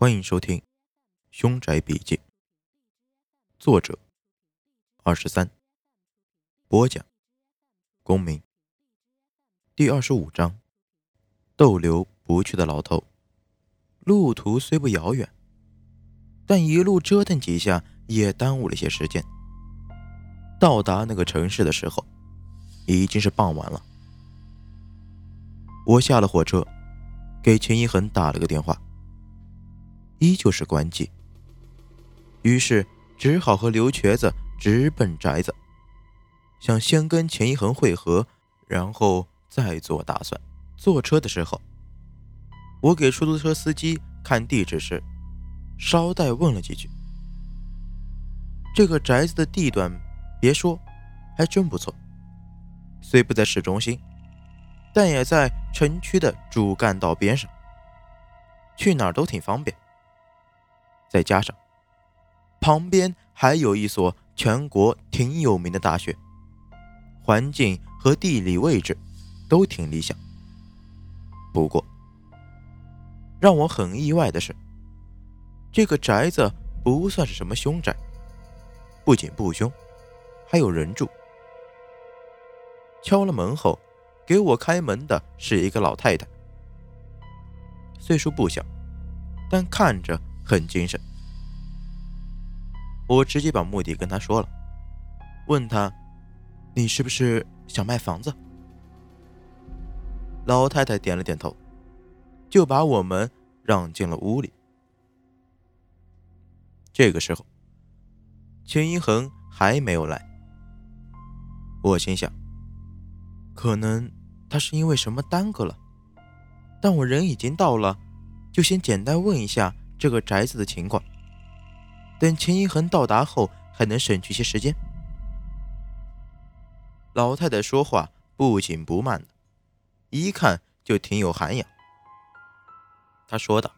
欢迎收听《凶宅笔记》，作者二十三，播讲公民。第二十五章：逗留不去的老头。路途虽不遥远，但一路折腾几下也耽误了些时间。到达那个城市的时候，已经是傍晚了。我下了火车，给秦一恒打了个电话。依旧是关机，于是只好和刘瘸子直奔宅子，想先跟钱一恒会合，然后再做打算。坐车的时候，我给出租车司机看地址时，捎带问了几句：“这个宅子的地段，别说，还真不错。虽不在市中心，但也在城区的主干道边上，去哪儿都挺方便。”再加上，旁边还有一所全国挺有名的大学，环境和地理位置都挺理想。不过，让我很意外的是，这个宅子不算是什么凶宅，不仅不凶，还有人住。敲了门后，给我开门的是一个老太太，岁数不小，但看着……很精神，我直接把目的跟他说了，问他：“你是不是想卖房子？”老太太点了点头，就把我们让进了屋里。这个时候，秦一恒还没有来，我心想，可能他是因为什么耽搁了，但我人已经到了，就先简单问一下。这个宅子的情况，等秦一恒到达后，还能省去些时间。老太太说话不紧不慢的，一看就挺有涵养。她说道：“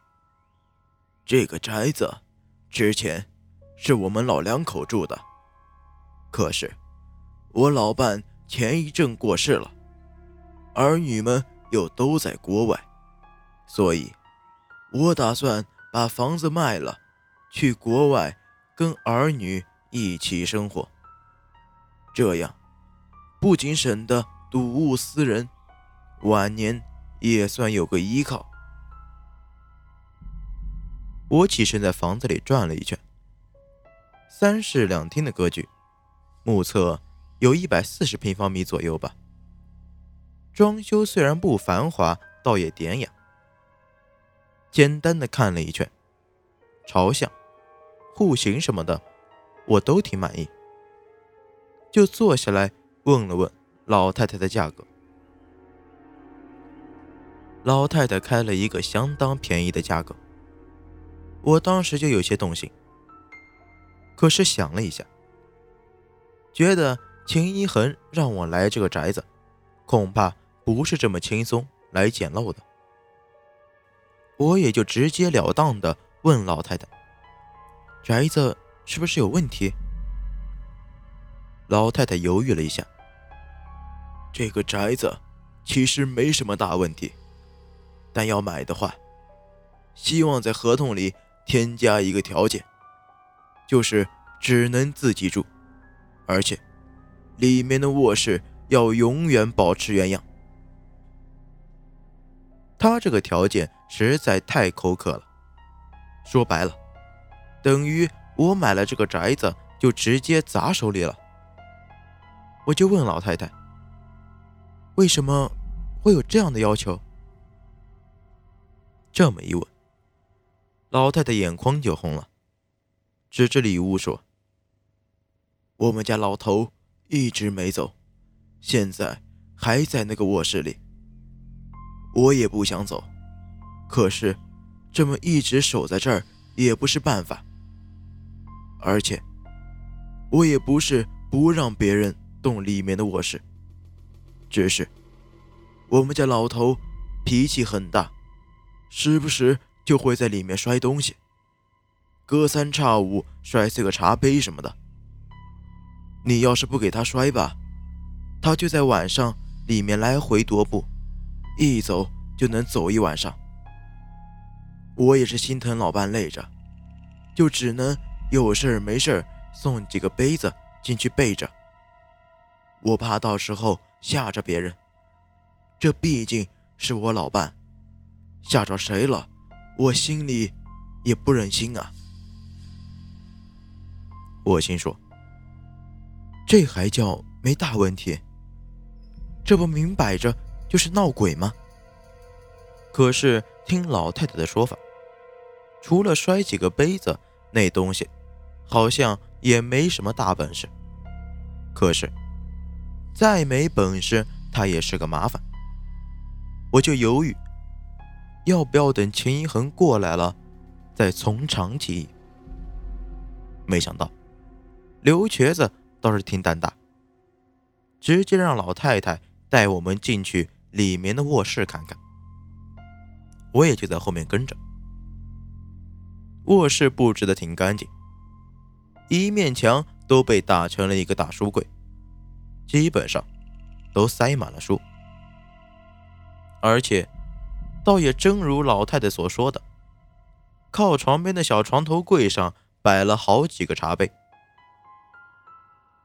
这个宅子之前是我们老两口住的，可是我老伴前一阵过世了，儿女们又都在国外，所以我打算。”把房子卖了，去国外跟儿女一起生活。这样不仅省得睹物思人，晚年也算有个依靠。我起身在房子里转了一圈，三室两厅的格局，目测有一百四十平方米左右吧。装修虽然不繁华，倒也典雅。简单的看了一圈，朝向、户型什么的，我都挺满意，就坐下来问了问老太太的价格。老太太开了一个相当便宜的价格，我当时就有些动心。可是想了一下，觉得秦一恒让我来这个宅子，恐怕不是这么轻松来捡漏的。我也就直截了当的问老太太：“宅子是不是有问题？”老太太犹豫了一下：“这个宅子其实没什么大问题，但要买的话，希望在合同里添加一个条件，就是只能自己住，而且里面的卧室要永远保持原样。”他这个条件实在太苛刻了，说白了，等于我买了这个宅子就直接砸手里了。我就问老太太，为什么会有这样的要求？这么一问，老太太眼眶就红了，指着里屋说：“我们家老头一直没走，现在还在那个卧室里。”我也不想走，可是这么一直守在这儿也不是办法。而且我也不是不让别人动里面的卧室，只是我们家老头脾气很大，时不时就会在里面摔东西，隔三差五摔碎个茶杯什么的。你要是不给他摔吧，他就在晚上里面来回踱步。一走就能走一晚上。我也是心疼老伴累着，就只能有事没事送几个杯子进去备着。我怕到时候吓着别人，这毕竟是我老伴，吓着谁了，我心里也不忍心啊。我心说，这还叫没大问题？这不明摆着就是闹鬼吗？可是听老太太的说法，除了摔几个杯子，那东西好像也没什么大本事。可是再没本事，他也是个麻烦。我就犹豫，要不要等秦一恒过来了，再从长计议。没想到。刘瘸子倒是挺胆大，直接让老太太带我们进去里面的卧室看看。我也就在后面跟着。卧室布置的挺干净，一面墙都被打成了一个大书柜，基本上都塞满了书。而且，倒也正如老太太所说的，靠床边的小床头柜上摆了好几个茶杯。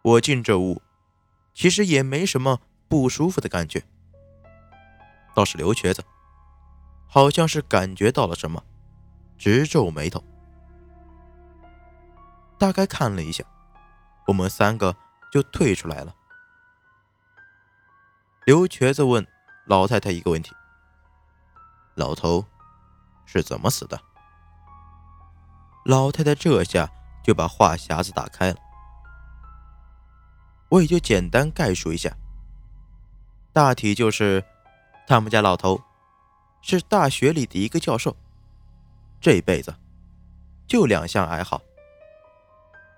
我进这屋，其实也没什么不舒服的感觉。倒是刘瘸子，好像是感觉到了什么，直皱眉头。大概看了一下，我们三个就退出来了。刘瘸子问老太太一个问题：“老头是怎么死的？”老太太这下就把话匣子打开了。我也就简单概述一下，大体就是他们家老头是大学里的一个教授，这辈子就两项爱好，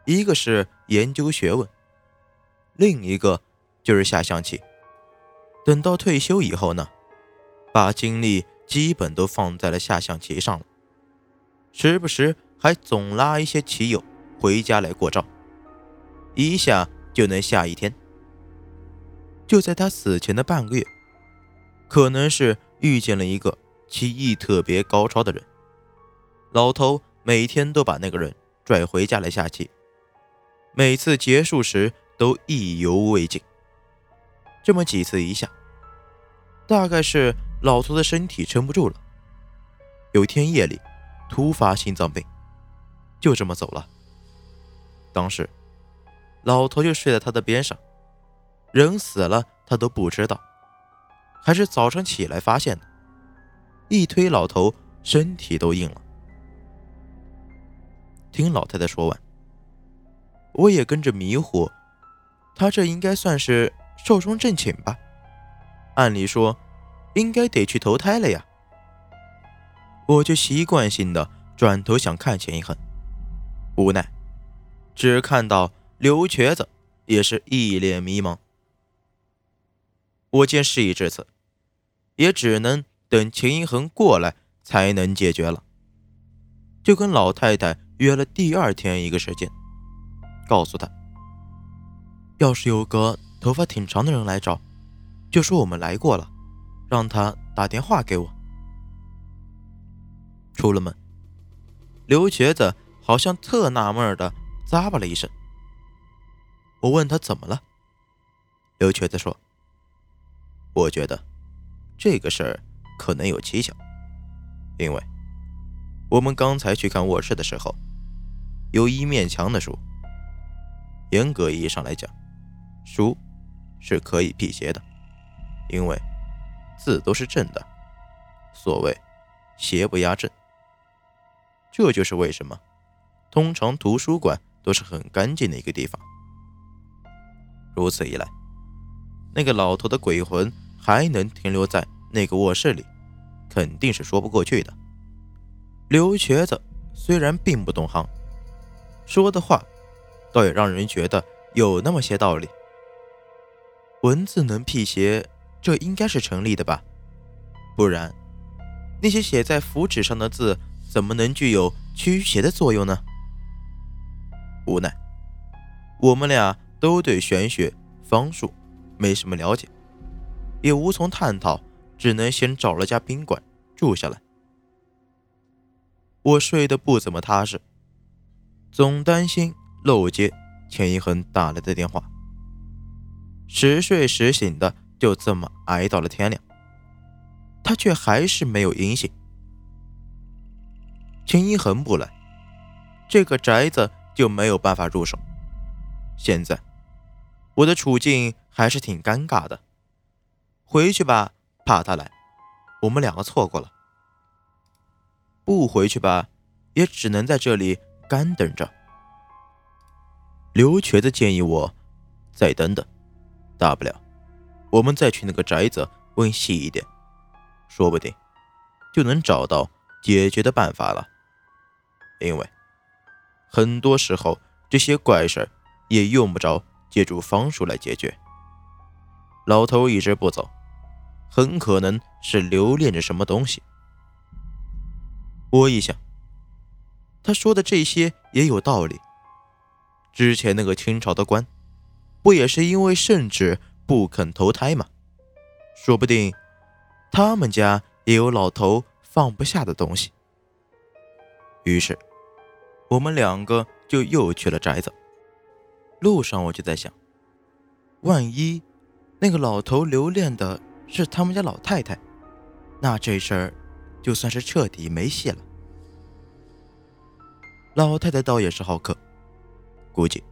一个是研究学问，另一个就是下象棋。等到退休以后呢，把精力基本都放在了下象棋上了，时不时还总拉一些棋友回家来过招，一下。就能下一天。就在他死前的半个月，可能是遇见了一个棋艺特别高超的人，老头每天都把那个人拽回家来下棋，每次结束时都意犹未尽。这么几次一下，大概是老头的身体撑不住了。有一天夜里突发心脏病，就这么走了。当时。老头就睡在他的边上，人死了他都不知道，还是早上起来发现的。一推老头，身体都硬了。听老太太说完，我也跟着迷糊。他这应该算是寿终正寝吧？按理说，应该得去投胎了呀。我就习惯性的转头想看钱一恒，无奈，只看到。刘瘸子也是一脸迷茫。我见事已至此，也只能等秦一恒过来才能解决了。就跟老太太约了第二天一个时间，告诉他，要是有个头发挺长的人来找，就说我们来过了，让他打电话给我。出了门，刘瘸子好像特纳闷的咂巴了一声。我问他怎么了，刘瘸子说：“我觉得这个事儿可能有蹊跷，因为我们刚才去看卧室的时候，有一面墙的书。严格意义上来讲，书是可以辟邪的，因为字都是正的。所谓邪不压正，这就是为什么通常图书馆都是很干净的一个地方。”如此一来，那个老头的鬼魂还能停留在那个卧室里，肯定是说不过去的。刘瘸子虽然并不懂行，说的话倒也让人觉得有那么些道理。文字能辟邪，这应该是成立的吧？不然，那些写在符纸上的字怎么能具有驱邪的作用呢？无奈，我们俩。都对玄学方术没什么了解，也无从探讨，只能先找了家宾馆住下来。我睡得不怎么踏实，总担心漏接钱一恒打来的电话。时睡时醒的，就这么挨到了天亮，他却还是没有音信。钱一恒不来，这个宅子就没有办法入手。现在我的处境还是挺尴尬的，回去吧，怕他来，我们两个错过了。不回去吧，也只能在这里干等着。刘瘸子建议我再等等，大不了我们再去那个宅子问细一点，说不定就能找到解决的办法了。因为很多时候这些怪事也用不着借助方术来解决。老头一直不走，很可能是留恋着什么东西。我一想，他说的这些也有道理。之前那个清朝的官，不也是因为圣旨不肯投胎吗？说不定他们家也有老头放不下的东西。于是，我们两个就又去了宅子。路上我就在想，万一那个老头留恋的是他们家老太太，那这事儿……就算是彻底没戏了。老太太倒也是好客，估计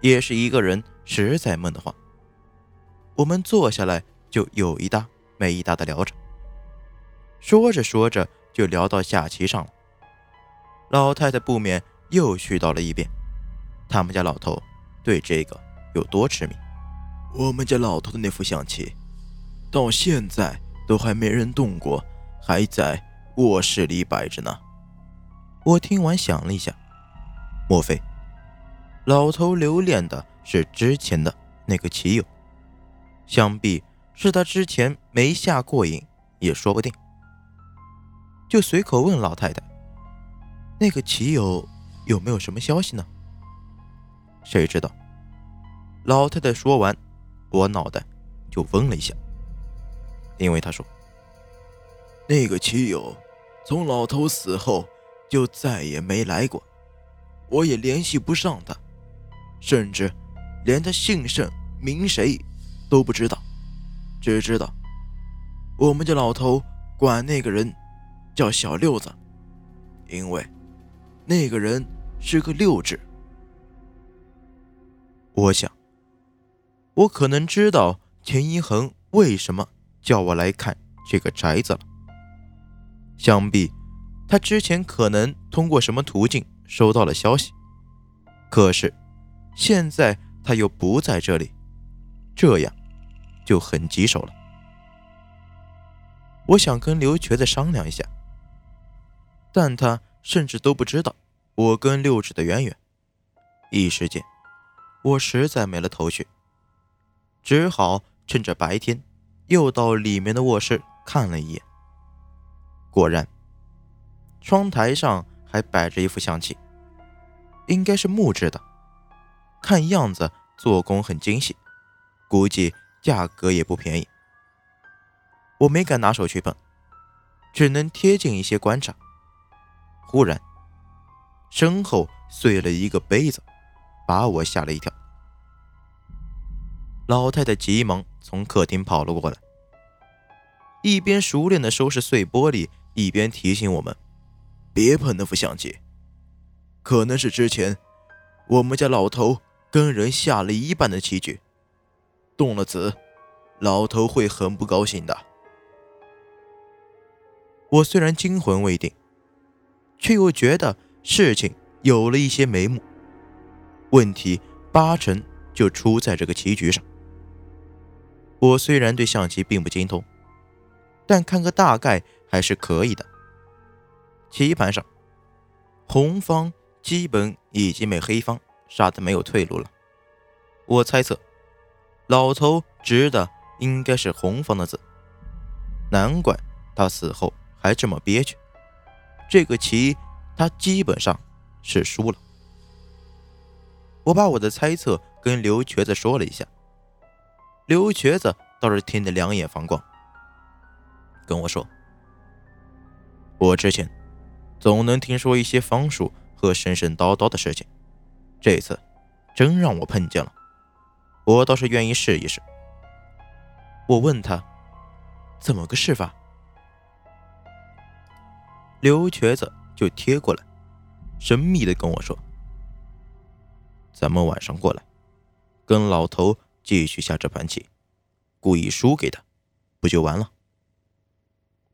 也是一个人实在闷得慌。我们坐下来就有一搭没一搭的聊着，说着说着就聊到下棋上了。老太太不免又絮叨了一遍，他们家老头对这个有多痴迷。我们家老头的那副象棋，到现在都还没人动过。还在卧室里摆着呢。我听完想了一下，莫非老头留恋的是之前的那个棋友？想必是他之前没下过瘾，也说不定。就随口问老太太：“那个棋友有没有什么消息呢？”谁知道？老太太说完，我脑袋就嗡了一下，因为他说。那个棋友从老头死后就再也没来过，我也联系不上他，甚至连他姓甚名谁都不知道，只知道我们家老头管那个人叫小六子，因为那个人是个六指。我想，我可能知道钱一恒为什么叫我来看这个宅子了。想必他之前可能通过什么途径收到了消息，可是现在他又不在这里，这样就很棘手了。我想跟刘瘸子商量一下，但他甚至都不知道我跟六指的渊源。一时间，我实在没了头绪，只好趁着白天又到里面的卧室看了一眼。果然，窗台上还摆着一副象棋，应该是木质的，看样子做工很精细，估计价格也不便宜。我没敢拿手去碰，只能贴近一些观察。忽然，身后碎了一个杯子，把我吓了一跳。老太太急忙从客厅跑了过来，一边熟练的收拾碎玻璃。一边提醒我们，别碰那副相机，可能是之前我们家老头跟人下了一半的棋局，动了子，老头会很不高兴的。我虽然惊魂未定，却又觉得事情有了一些眉目，问题八成就出在这个棋局上。我虽然对象棋并不精通，但看个大概。还是可以的。棋盘上，红方基本已经被黑方杀得没有退路了。我猜测，老头执的应该是红方的子，难怪他死后还这么憋屈。这个棋他基本上是输了。我把我的猜测跟刘瘸子说了一下，刘瘸子倒是听得两眼放光，跟我说。我之前总能听说一些方术和神神叨叨的事情。这次真让我碰见了，我倒是愿意试一试。我问他，怎么个试法？刘瘸子就贴过来，神秘的跟我说：“咱们晚上过来，跟老头继续下这盘棋，故意输给他，不就完了？”